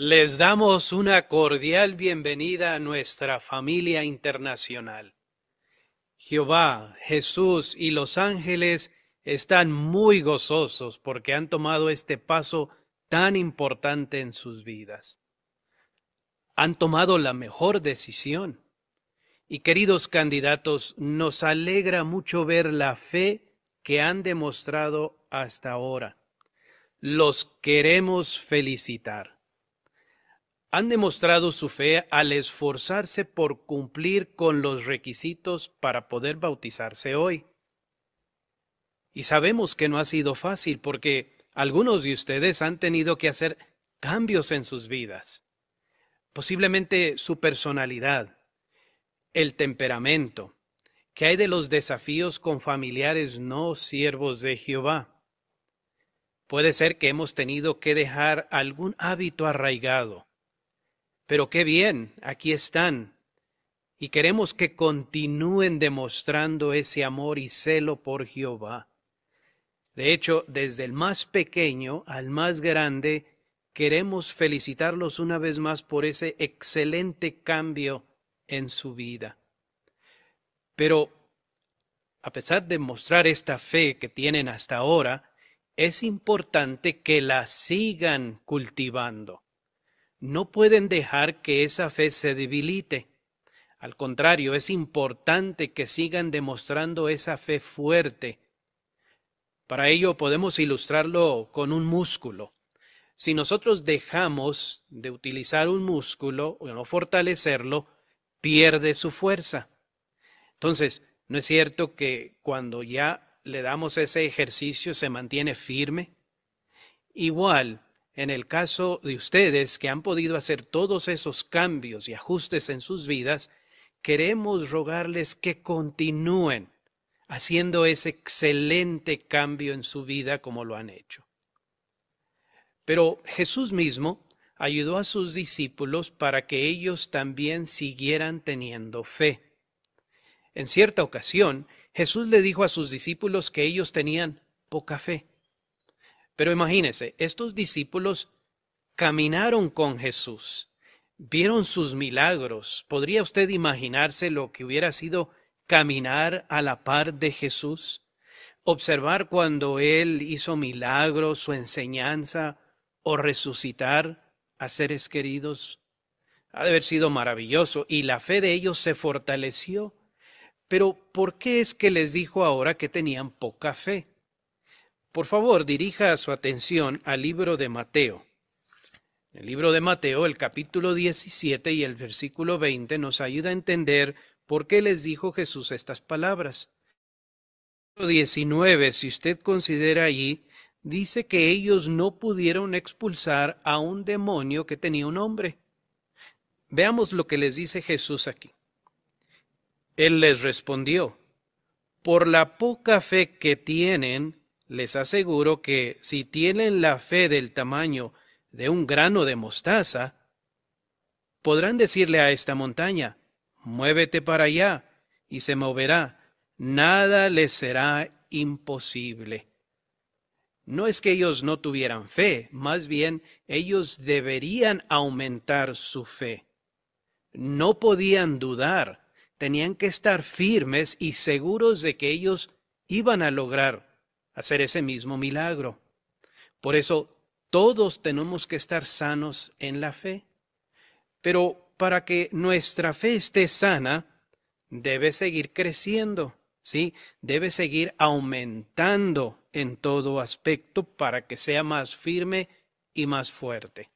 Les damos una cordial bienvenida a nuestra familia internacional. Jehová, Jesús y los ángeles están muy gozosos porque han tomado este paso tan importante en sus vidas. Han tomado la mejor decisión. Y queridos candidatos, nos alegra mucho ver la fe que han demostrado hasta ahora. Los queremos felicitar han demostrado su fe al esforzarse por cumplir con los requisitos para poder bautizarse hoy. Y sabemos que no ha sido fácil porque algunos de ustedes han tenido que hacer cambios en sus vidas. Posiblemente su personalidad, el temperamento, que hay de los desafíos con familiares no siervos de Jehová. Puede ser que hemos tenido que dejar algún hábito arraigado pero qué bien, aquí están. Y queremos que continúen demostrando ese amor y celo por Jehová. De hecho, desde el más pequeño al más grande, queremos felicitarlos una vez más por ese excelente cambio en su vida. Pero, a pesar de mostrar esta fe que tienen hasta ahora, es importante que la sigan cultivando no pueden dejar que esa fe se debilite. Al contrario, es importante que sigan demostrando esa fe fuerte. Para ello podemos ilustrarlo con un músculo. Si nosotros dejamos de utilizar un músculo o no fortalecerlo, pierde su fuerza. Entonces, ¿no es cierto que cuando ya le damos ese ejercicio se mantiene firme? Igual, en el caso de ustedes que han podido hacer todos esos cambios y ajustes en sus vidas, queremos rogarles que continúen haciendo ese excelente cambio en su vida como lo han hecho. Pero Jesús mismo ayudó a sus discípulos para que ellos también siguieran teniendo fe. En cierta ocasión, Jesús le dijo a sus discípulos que ellos tenían poca fe. Pero imagínese, estos discípulos caminaron con Jesús, vieron sus milagros. ¿Podría usted imaginarse lo que hubiera sido caminar a la par de Jesús? Observar cuando Él hizo milagros, su enseñanza o resucitar a seres queridos. Ha de haber sido maravilloso y la fe de ellos se fortaleció. Pero ¿por qué es que les dijo ahora que tenían poca fe? Por favor, dirija su atención al libro de Mateo. El libro de Mateo, el capítulo 17 y el versículo 20 nos ayuda a entender por qué les dijo Jesús estas palabras. 19, si usted considera allí, dice que ellos no pudieron expulsar a un demonio que tenía un hombre. Veamos lo que les dice Jesús aquí. Él les respondió, por la poca fe que tienen, les aseguro que si tienen la fe del tamaño de un grano de mostaza, podrán decirle a esta montaña, muévete para allá, y se moverá. Nada les será imposible. No es que ellos no tuvieran fe, más bien ellos deberían aumentar su fe. No podían dudar, tenían que estar firmes y seguros de que ellos iban a lograr hacer ese mismo milagro. Por eso todos tenemos que estar sanos en la fe. Pero para que nuestra fe esté sana, debe seguir creciendo, ¿sí? Debe seguir aumentando en todo aspecto para que sea más firme y más fuerte.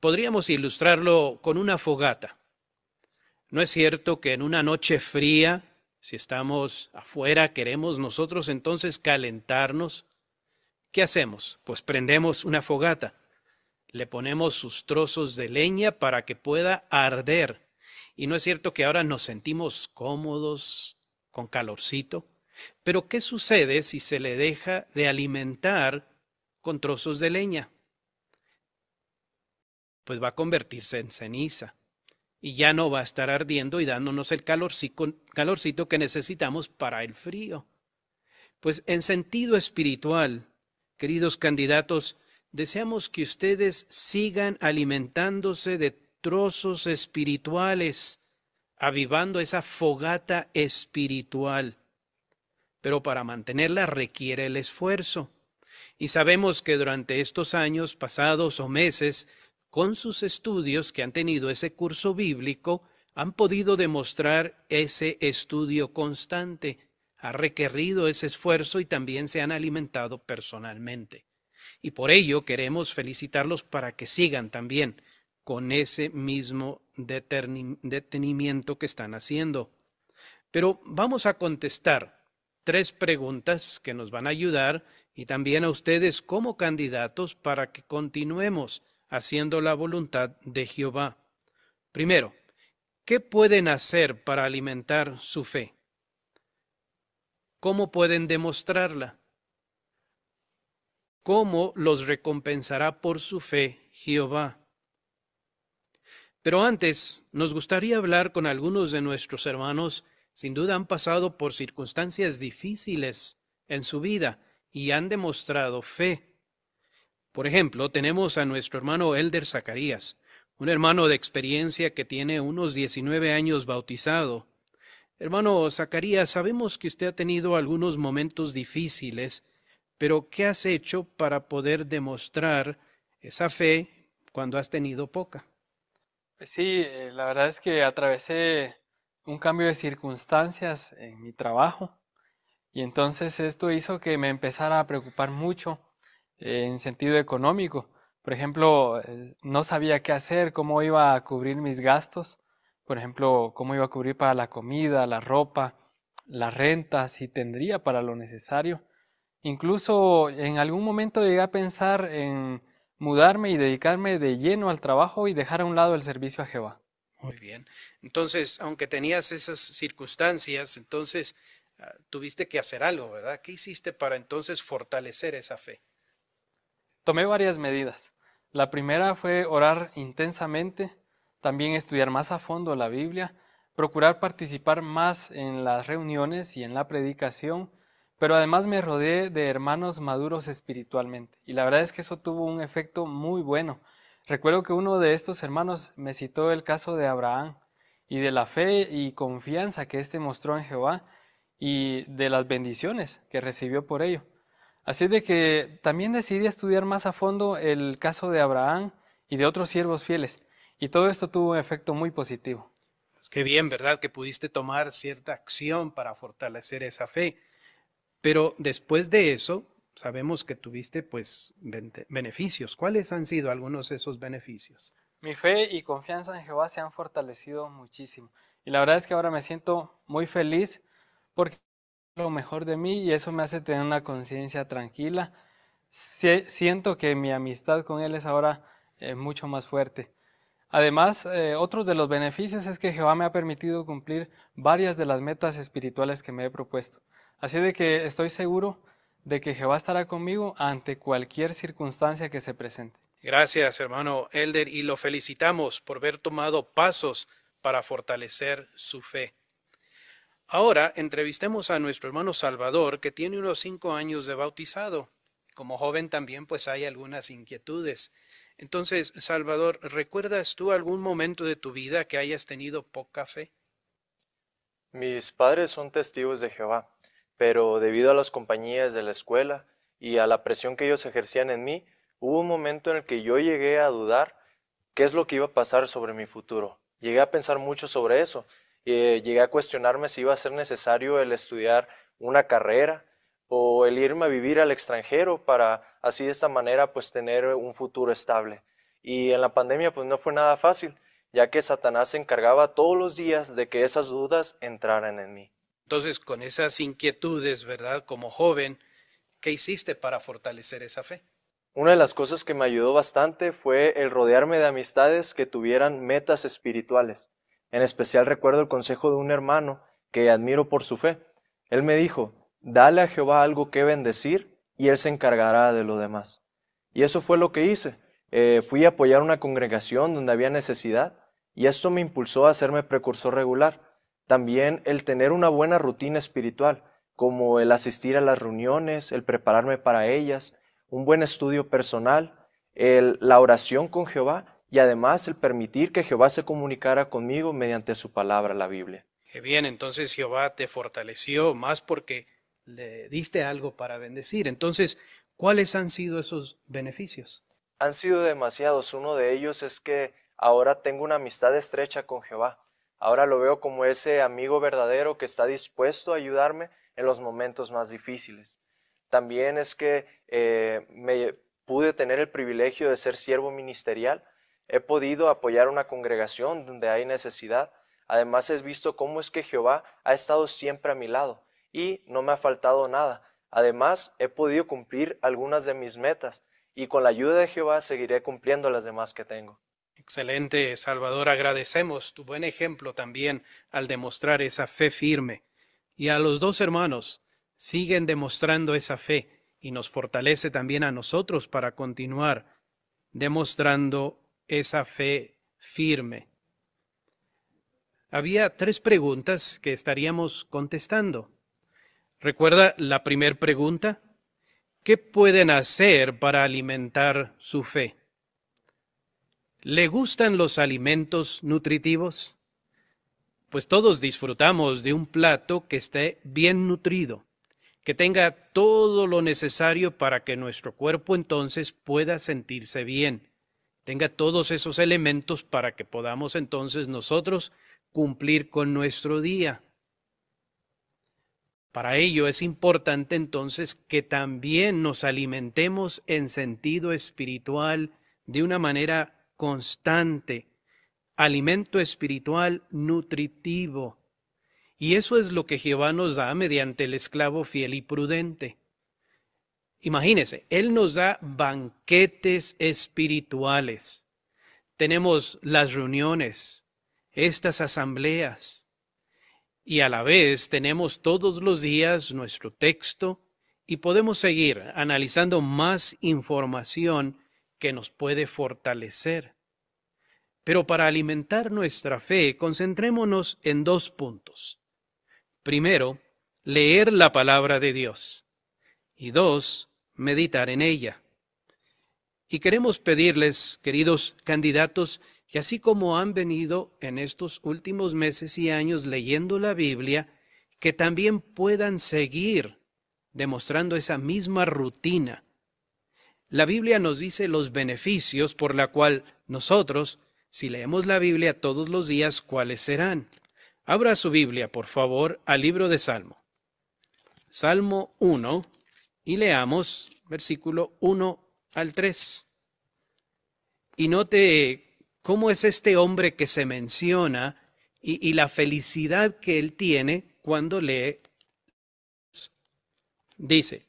Podríamos ilustrarlo con una fogata. ¿No es cierto que en una noche fría si estamos afuera, queremos nosotros entonces calentarnos, ¿qué hacemos? Pues prendemos una fogata, le ponemos sus trozos de leña para que pueda arder. Y no es cierto que ahora nos sentimos cómodos, con calorcito, pero ¿qué sucede si se le deja de alimentar con trozos de leña? Pues va a convertirse en ceniza y ya no va a estar ardiendo y dándonos el calorcito, que necesitamos para el frío. Pues en sentido espiritual, queridos candidatos, deseamos que ustedes sigan alimentándose de trozos espirituales, avivando esa fogata espiritual. Pero para mantenerla requiere el esfuerzo. Y sabemos que durante estos años pasados o meses, con sus estudios que han tenido ese curso bíblico, han podido demostrar ese estudio constante, ha requerido ese esfuerzo y también se han alimentado personalmente. Y por ello queremos felicitarlos para que sigan también con ese mismo detenimiento que están haciendo. Pero vamos a contestar tres preguntas que nos van a ayudar y también a ustedes como candidatos para que continuemos haciendo la voluntad de Jehová. Primero, ¿qué pueden hacer para alimentar su fe? ¿Cómo pueden demostrarla? ¿Cómo los recompensará por su fe Jehová? Pero antes, nos gustaría hablar con algunos de nuestros hermanos, sin duda han pasado por circunstancias difíciles en su vida y han demostrado fe. Por ejemplo, tenemos a nuestro hermano Elder Zacarías, un hermano de experiencia que tiene unos 19 años bautizado. Hermano Zacarías, sabemos que usted ha tenido algunos momentos difíciles, pero ¿qué has hecho para poder demostrar esa fe cuando has tenido poca? Pues sí, eh, la verdad es que atravesé un cambio de circunstancias en mi trabajo y entonces esto hizo que me empezara a preocupar mucho en sentido económico. Por ejemplo, eh, no sabía qué hacer, cómo iba a cubrir mis gastos, por ejemplo, cómo iba a cubrir para la comida, la ropa, la renta, si tendría para lo necesario. Incluso en algún momento llegué a pensar en mudarme y dedicarme de lleno al trabajo y dejar a un lado el servicio a Jehová. Muy bien. Entonces, aunque tenías esas circunstancias, entonces ah, tuviste que hacer algo, ¿verdad? ¿Qué hiciste para entonces fortalecer esa fe? Tomé varias medidas. La primera fue orar intensamente, también estudiar más a fondo la Biblia, procurar participar más en las reuniones y en la predicación pero además me rodeé de hermanos maduros espiritualmente y la verdad es que eso tuvo un efecto muy bueno. Recuerdo que uno de estos hermanos me citó el caso de Abraham y de la fe y confianza que éste mostró en Jehová y de las bendiciones que recibió por ello. Así de que también decidí estudiar más a fondo el caso de Abraham y de otros siervos fieles y todo esto tuvo un efecto muy positivo. Pues qué bien, ¿verdad? Que pudiste tomar cierta acción para fortalecer esa fe. Pero después de eso, sabemos que tuviste pues beneficios. ¿Cuáles han sido algunos de esos beneficios? Mi fe y confianza en Jehová se han fortalecido muchísimo. Y la verdad es que ahora me siento muy feliz porque lo mejor de mí y eso me hace tener una conciencia tranquila. Siento que mi amistad con Él es ahora eh, mucho más fuerte. Además, eh, otro de los beneficios es que Jehová me ha permitido cumplir varias de las metas espirituales que me he propuesto. Así de que estoy seguro de que Jehová estará conmigo ante cualquier circunstancia que se presente. Gracias, hermano Elder, y lo felicitamos por haber tomado pasos para fortalecer su fe. Ahora entrevistemos a nuestro hermano Salvador, que tiene unos cinco años de bautizado. Como joven también pues hay algunas inquietudes. Entonces, Salvador, ¿recuerdas tú algún momento de tu vida que hayas tenido poca fe? Mis padres son testigos de Jehová pero debido a las compañías de la escuela y a la presión que ellos ejercían en mí, hubo un momento en el que yo llegué a dudar qué es lo que iba a pasar sobre mi futuro. Llegué a pensar mucho sobre eso. Eh, llegué a cuestionarme si iba a ser necesario el estudiar una carrera o el irme a vivir al extranjero para así de esta manera pues tener un futuro estable. Y en la pandemia pues no fue nada fácil, ya que Satanás se encargaba todos los días de que esas dudas entraran en mí. Entonces, con esas inquietudes, ¿verdad? Como joven, ¿qué hiciste para fortalecer esa fe? Una de las cosas que me ayudó bastante fue el rodearme de amistades que tuvieran metas espirituales. En especial recuerdo el consejo de un hermano que admiro por su fe. Él me dijo, dale a Jehová algo que bendecir y él se encargará de lo demás. Y eso fue lo que hice. Eh, fui a apoyar una congregación donde había necesidad y esto me impulsó a hacerme precursor regular. También el tener una buena rutina espiritual, como el asistir a las reuniones, el prepararme para ellas, un buen estudio personal, la oración con Jehová y además el permitir que Jehová se comunicara conmigo mediante su palabra, la Biblia. Qué bien, entonces Jehová te fortaleció más porque le diste algo para bendecir. Entonces, ¿cuáles han sido esos beneficios? Han sido demasiados. Uno de ellos es que ahora tengo una amistad estrecha con Jehová. Ahora lo veo como ese amigo verdadero que está dispuesto a ayudarme en los momentos más difíciles. También es que eh, me pude tener el privilegio de ser siervo ministerial. He podido apoyar una congregación donde hay necesidad. Además, he visto cómo es que Jehová ha estado siempre a mi lado y no me ha faltado nada. Además, he podido cumplir algunas de mis metas y con la ayuda de Jehová seguiré cumpliendo las demás que tengo. Excelente, Salvador. Agradecemos tu buen ejemplo también al demostrar esa fe firme. Y a los dos hermanos, siguen demostrando esa fe y nos fortalece también a nosotros para continuar demostrando esa fe firme. Había tres preguntas que estaríamos contestando. ¿Recuerda la primera pregunta? ¿Qué pueden hacer para alimentar su fe? ¿Le gustan los alimentos nutritivos? Pues todos disfrutamos de un plato que esté bien nutrido que tenga todo lo necesario para que nuestro cuerpo entonces pueda sentirse bien, tenga todos esos elementos para que podamos entonces nosotros cumplir con nuestro día. Para ello es importante entonces que también nos alimentemos en sentido espiritual de una manera constante, alimento espiritual nutritivo, y eso es lo que Jehová nos da mediante el esclavo fiel y prudente. Imagínese, Él nos da banquetes espirituales. Tenemos las reuniones, estas asambleas, y a la vez tenemos todos los días nuestro texto y podemos seguir analizando más información que nos puede fortalecer. Pero para alimentar nuestra fe, concentrémonos en dos puntos. Primero, leer la palabra de Dios. Y dos, meditar en ella. Y queremos pedirles, queridos candidatos, que así como han venido en estos últimos meses y años leyendo la Biblia, que también puedan seguir demostrando esa misma rutina. La Biblia nos dice los beneficios por la cual nosotros, si leemos la Biblia todos los días, cuáles serán. Abra su Biblia, por favor, al libro de Salmo. Salmo 1 y leamos versículo 1 al 3. Y note cómo es este hombre que se menciona y, y la felicidad que él tiene cuando lee. Dice,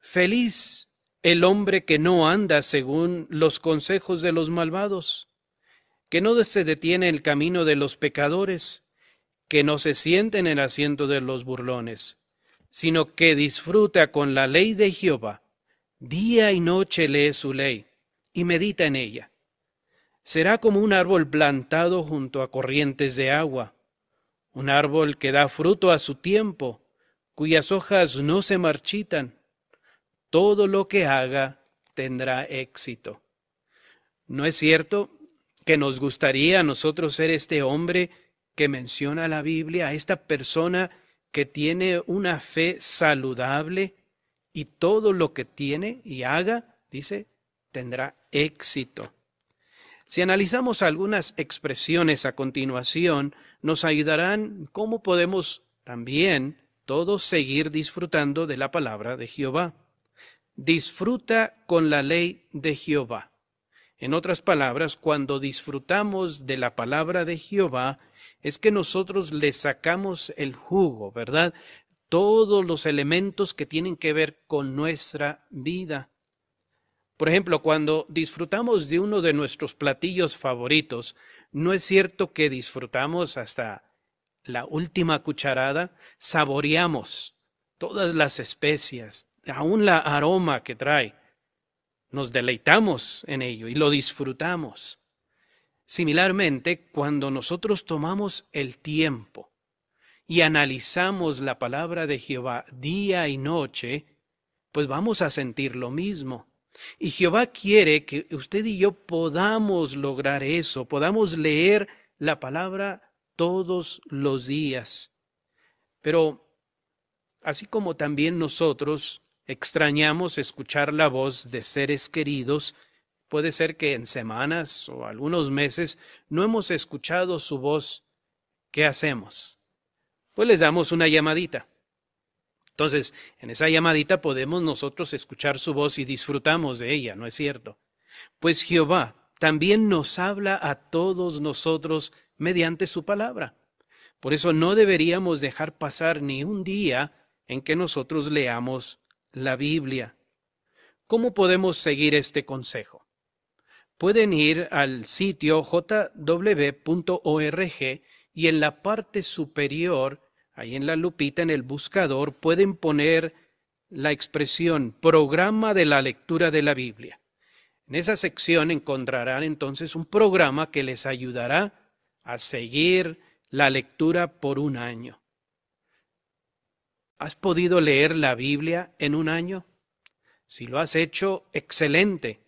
feliz el hombre que no anda según los consejos de los malvados, que no se detiene el camino de los pecadores, que no se siente en el asiento de los burlones, sino que disfruta con la ley de Jehová. Día y noche lee su ley y medita en ella. Será como un árbol plantado junto a corrientes de agua, un árbol que da fruto a su tiempo, cuyas hojas no se marchitan. Todo lo que haga tendrá éxito. ¿No es cierto que nos gustaría a nosotros ser este hombre que menciona la Biblia, esta persona que tiene una fe saludable y todo lo que tiene y haga, dice, tendrá éxito. Si analizamos algunas expresiones a continuación, nos ayudarán cómo podemos también todos seguir disfrutando de la palabra de Jehová. Disfruta con la ley de Jehová. En otras palabras, cuando disfrutamos de la palabra de Jehová, es que nosotros le sacamos el jugo, ¿verdad? Todos los elementos que tienen que ver con nuestra vida. Por ejemplo, cuando disfrutamos de uno de nuestros platillos favoritos, no es cierto que disfrutamos hasta la última cucharada, saboreamos todas las especias, aún la aroma que trae. Nos deleitamos en ello y lo disfrutamos. Similarmente, cuando nosotros tomamos el tiempo y analizamos la palabra de Jehová día y noche, pues vamos a sentir lo mismo. Y Jehová quiere que usted y yo podamos lograr eso, podamos leer la palabra todos los días. Pero así como también nosotros extrañamos escuchar la voz de seres queridos, puede ser que en semanas o algunos meses no hemos escuchado su voz, ¿qué hacemos? Pues les damos una llamadita. Entonces, en esa llamadita podemos nosotros escuchar su voz y disfrutamos de ella, ¿no es cierto? Pues Jehová también nos habla a todos nosotros mediante su palabra. Por eso no deberíamos dejar pasar ni un día en que nosotros leamos la Biblia. ¿Cómo podemos seguir este consejo? Pueden ir al sitio jw.org y en la parte superior, ahí en la lupita, en el buscador, pueden poner la expresión programa de la lectura de la Biblia. En esa sección encontrarán entonces un programa que les ayudará a seguir la lectura por un año. ¿Has podido leer la Biblia en un año? Si lo has hecho, excelente.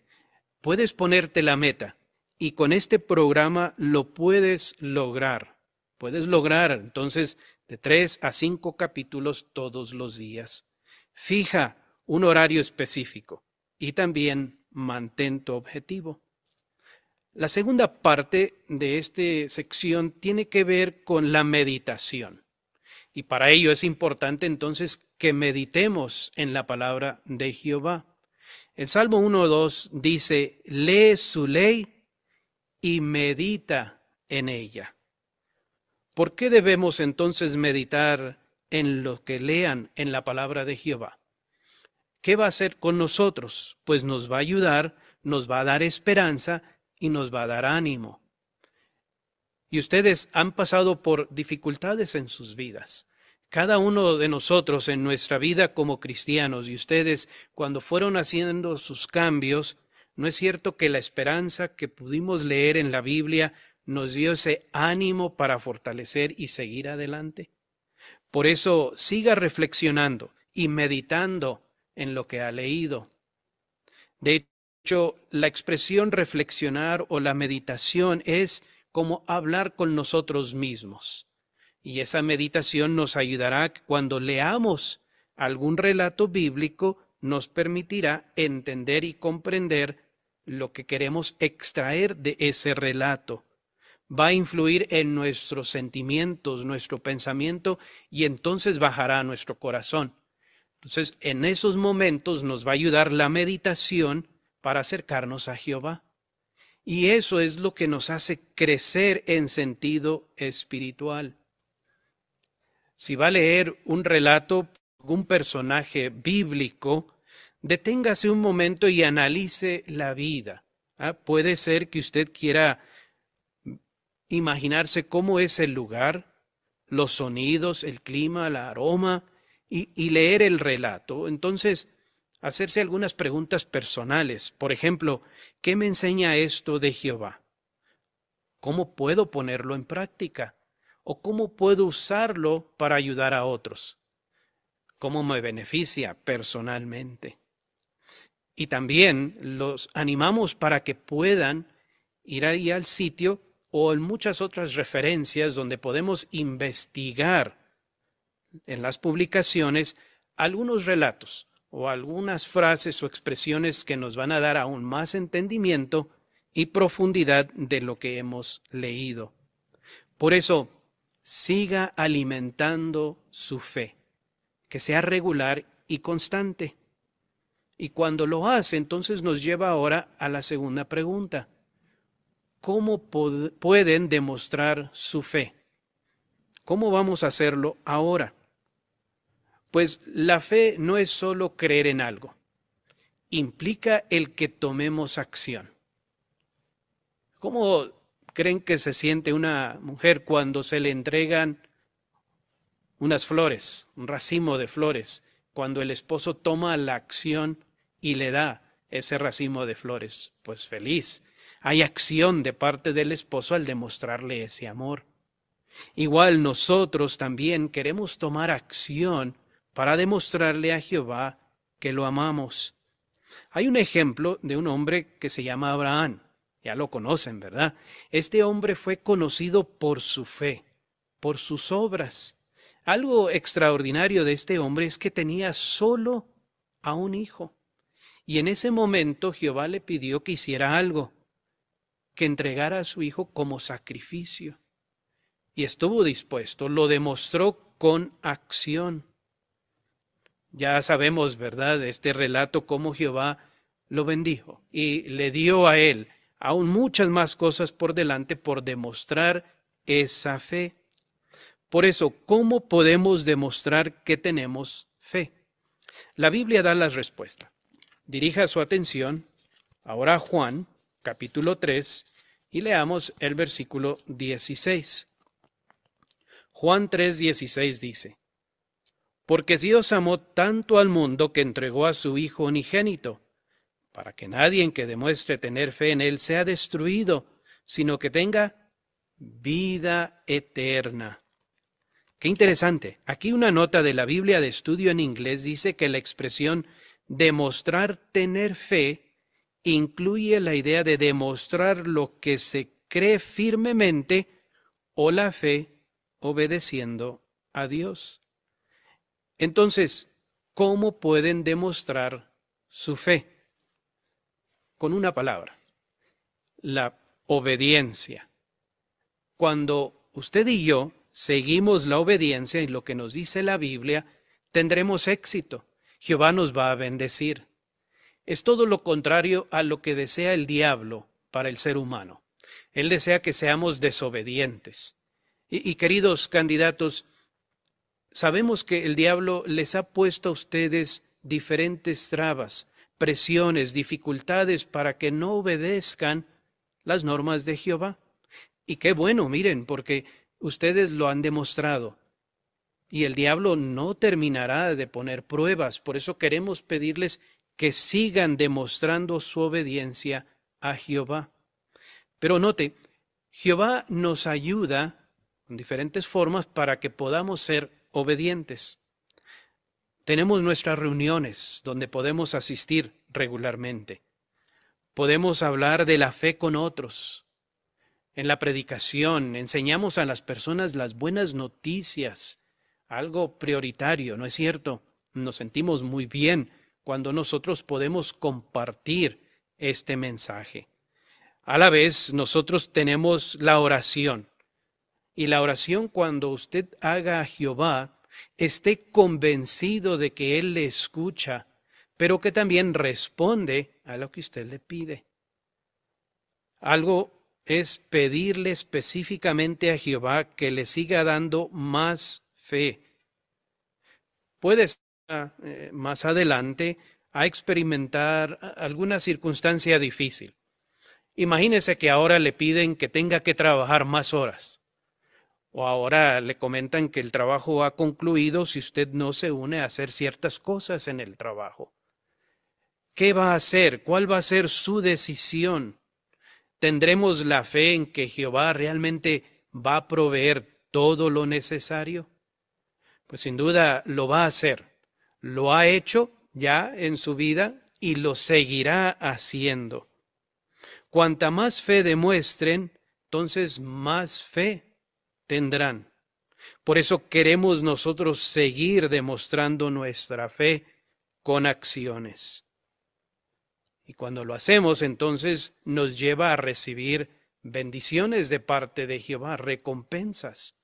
Puedes ponerte la meta y con este programa lo puedes lograr. Puedes lograr entonces de tres a cinco capítulos todos los días. Fija un horario específico y también mantén tu objetivo. La segunda parte de esta sección tiene que ver con la meditación. Y para ello es importante entonces que meditemos en la palabra de Jehová. El Salmo 1.2 dice, lee su ley y medita en ella. ¿Por qué debemos entonces meditar en lo que lean en la palabra de Jehová? ¿Qué va a hacer con nosotros? Pues nos va a ayudar, nos va a dar esperanza y nos va a dar ánimo. Y ustedes han pasado por dificultades en sus vidas. Cada uno de nosotros en nuestra vida como cristianos y ustedes cuando fueron haciendo sus cambios, ¿no es cierto que la esperanza que pudimos leer en la Biblia nos dio ese ánimo para fortalecer y seguir adelante. Por eso siga reflexionando y meditando en lo que ha leído. De hecho, la expresión reflexionar o la meditación es como hablar con nosotros mismos. Y esa meditación nos ayudará cuando leamos algún relato bíblico, nos permitirá entender y comprender lo que queremos extraer de ese relato va a influir en nuestros sentimientos, nuestro pensamiento, y entonces bajará a nuestro corazón. Entonces, en esos momentos nos va a ayudar la meditación para acercarnos a Jehová. Y eso es lo que nos hace crecer en sentido espiritual. Si va a leer un relato, un personaje bíblico, deténgase un momento y analice la vida. ¿Ah? Puede ser que usted quiera imaginarse cómo es el lugar, los sonidos, el clima, el aroma y, leer el relato. Entonces, hacerse algunas preguntas personales. Por ejemplo, ¿qué me enseña esto de Jehová? ¿Cómo puedo ponerlo en práctica? ¿O cómo puedo usarlo para ayudar a otros? ¿Cómo me beneficia personalmente? Y también los animamos para que puedan ir ahí al sitio o en muchas otras referencias donde podemos investigar en las publicaciones algunos relatos o algunas frases o expresiones que nos van a dar aún más entendimiento y profundidad de lo que hemos leído. Por eso, siga alimentando su fe, que sea regular y constante. Y cuando lo hace, entonces nos lleva ahora a la segunda pregunta. ¿cómo pueden demostrar su fe? ¿Cómo vamos a hacerlo ahora? Pues la fe no es solo creer en algo, implica el que tomemos acción. ¿Cómo creen que se siente una mujer cuando se le entregan unas flores, un racimo de flores, cuando el esposo toma la acción y le da ese racimo de flores? Pues feliz, hay acción de parte del esposo al demostrarle ese amor. Igual nosotros también queremos tomar acción para demostrarle a Jehová que lo amamos. Hay un ejemplo de un hombre que se llama Abraham. Ya lo conocen, ¿verdad? Este hombre fue conocido por su fe, por sus obras. Algo extraordinario de este hombre es que tenía solo a un hijo. Y en ese momento Jehová le pidió que hiciera algo, que entregara a su hijo como sacrificio. Y estuvo dispuesto, lo demostró con acción. Ya sabemos, ¿verdad?, este relato, cómo Jehová lo bendijo y le dio a él aún muchas más cosas por delante por demostrar esa fe. Por eso, ¿cómo podemos demostrar que tenemos fe? La Biblia da la respuesta. Dirija su atención ahora a Juan, capítulo 3, y leamos el versículo 16. Juan 3, 16 dice, porque Dios amó tanto al mundo que entregó a su Hijo unigénito, para que nadie que demuestre tener fe en Él sea destruido, sino que tenga vida eterna. Qué interesante. Aquí una nota de la Biblia de estudio en inglés dice que la expresión demostrar tener fe incluye la idea de demostrar lo que se cree firmemente o la fe obedeciendo a Dios. Entonces, ¿cómo pueden demostrar su fe? Con una palabra, la obediencia. Cuando usted y yo seguimos la obediencia en lo que nos dice la Biblia, tendremos éxito. Jehová nos va a bendecir. Es todo lo contrario a lo que desea el diablo para el ser humano. Él desea que seamos desobedientes. Y, y queridos candidatos, Sabemos que el diablo les ha puesto a ustedes diferentes trabas, presiones, dificultades para que no obedezcan las normas de Jehová. Y qué bueno, miren, porque ustedes lo han demostrado. Y el diablo no terminará de poner pruebas. Por eso queremos pedirles que sigan demostrando su obediencia a Jehová. Pero note, Jehová nos ayuda en diferentes formas para que podamos ser obedientes. Tenemos nuestras reuniones donde podemos asistir regularmente. Podemos hablar de la fe con otros. En la predicación enseñamos a las personas las buenas noticias, algo prioritario, ¿no es cierto? Nos sentimos muy bien cuando nosotros podemos compartir este mensaje. A la vez, nosotros tenemos la oración. Y la oración cuando usted haga a Jehová, esté convencido de que Él le escucha, pero que también responde a lo que usted le pide. Algo es pedirle específicamente a Jehová que le siga dando más fe. Puede eh, más adelante a experimentar alguna circunstancia difícil. Imagínese que ahora le piden que tenga que trabajar más horas o ahora le comentan que el trabajo ha concluido si usted no se une a hacer ciertas cosas en el trabajo. ¿Qué va a hacer? ¿Cuál va a ser su decisión? ¿Tendremos la fe en que Jehová realmente va a proveer todo lo necesario? Pues sin duda lo va a hacer. Lo ha hecho ya en su vida y lo seguirá haciendo. Cuanta más fe demuestren, entonces más fe tendrán. Por eso queremos nosotros seguir demostrando nuestra fe con acciones. Y cuando lo hacemos, entonces nos lleva a recibir bendiciones de parte de Jehová, recompensas.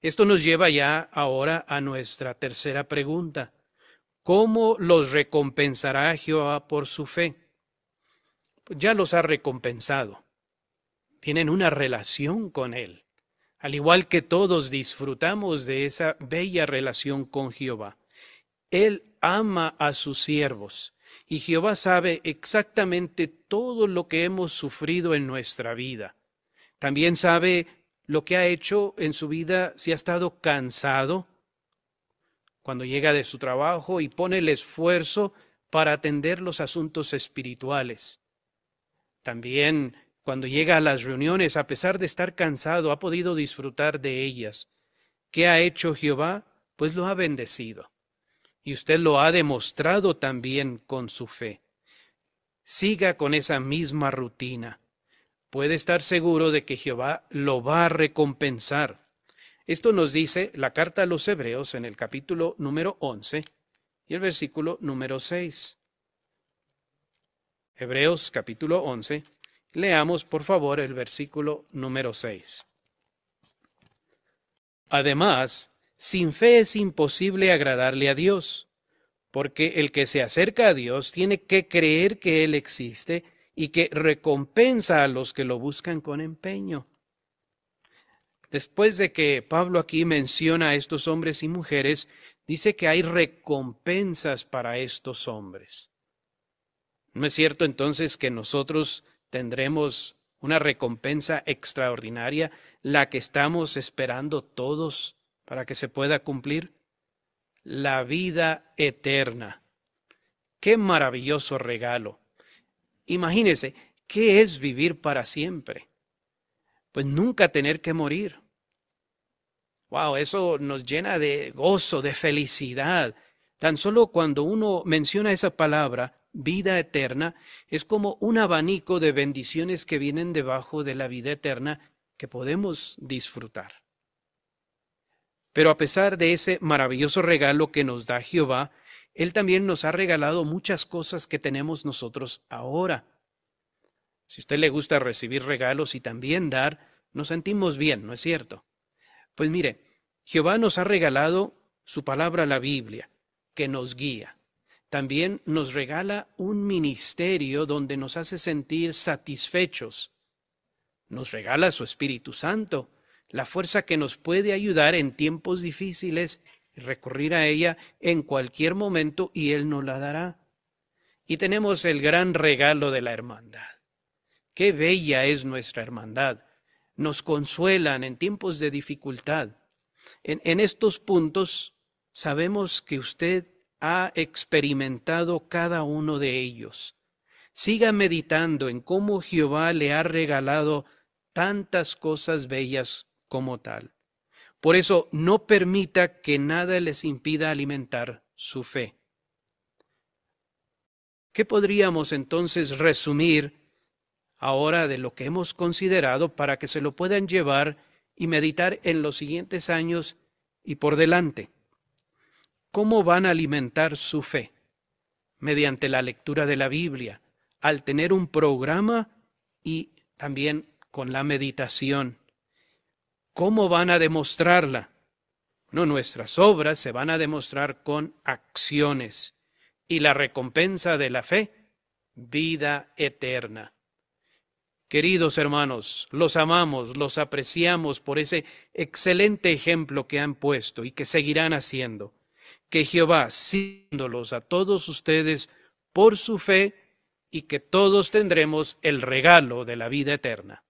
Esto nos lleva ya ahora a nuestra tercera pregunta. ¿Cómo los recompensará Jehová por su fe? Pues ya los ha recompensado. Tienen una relación con Él al igual que todos disfrutamos de esa bella relación con Jehová. Él ama a sus siervos y Jehová sabe exactamente todo lo que hemos sufrido en nuestra vida. También sabe lo que ha hecho en su vida si ha estado cansado cuando llega de su trabajo y pone el esfuerzo para atender los asuntos espirituales. También cuando llega a las reuniones, a pesar de estar cansado, ha podido disfrutar de ellas. ¿Qué ha hecho Jehová? Pues lo ha bendecido. Y usted lo ha demostrado también con su fe. siga con esa misma rutina. Puede estar seguro de que Jehová lo va a recompensar. Esto nos dice la carta a los Hebreos en el capítulo número 11 y el versículo número 6. Hebreos capítulo 11. Leamos por favor el versículo número 6. Además, sin fe es imposible agradarle a Dios, porque el que se acerca a Dios tiene que creer que Él existe y que recompensa a los que lo buscan con empeño. Después de que Pablo aquí menciona a estos hombres y mujeres, dice que hay recompensas para estos hombres. ¿No es cierto entonces que nosotros tendremos una recompensa extraordinaria, la que estamos esperando todos para que se pueda cumplir? La vida eterna. Qué maravilloso regalo. Imagínese, ¿qué es vivir para siempre? Pues nunca tener que morir. Wow, eso nos llena de gozo, de felicidad. Tan solo cuando uno menciona esa palabra, vida eterna, es como un abanico de bendiciones que vienen debajo de la vida eterna que podemos disfrutar. Pero a pesar de ese maravilloso regalo que nos da Jehová, Él también nos ha regalado muchas cosas que tenemos nosotros ahora. Si a usted le gusta recibir regalos y también dar, nos sentimos bien, ¿no es cierto? Pues mire, Jehová nos ha regalado su palabra, la Biblia, que nos guía. También nos regala un ministerio donde nos hace sentir satisfechos. Nos regala su Espíritu Santo, la fuerza que nos puede ayudar en tiempos difíciles recurrir a ella en cualquier momento y Él nos la dará. Y tenemos el gran regalo de la hermandad. Qué bella es nuestra hermandad. Nos consuelan en tiempos de dificultad. En estos puntos sabemos que usted ha experimentado cada uno de ellos. Siga meditando en cómo Jehová le ha regalado tantas cosas bellas como tal. Por eso no permita que nada les impida alimentar su fe. ¿Qué podríamos entonces resumir ahora de lo que hemos considerado para que se lo puedan llevar y meditar en los siguientes años y por delante? ¿Cómo van a alimentar su fe? Mediante la lectura de la Biblia, al tener un programa y también con la meditación. ¿Cómo van a demostrarla? No, nuestras obras se van a demostrar con acciones y la recompensa de la fe, vida eterna. Queridos hermanos, los amamos, los apreciamos por ese excelente ejemplo que han puesto y que seguirán haciendo que Jehová siéndolos a todos ustedes por su fe y que todos tendremos el regalo de la vida eterna.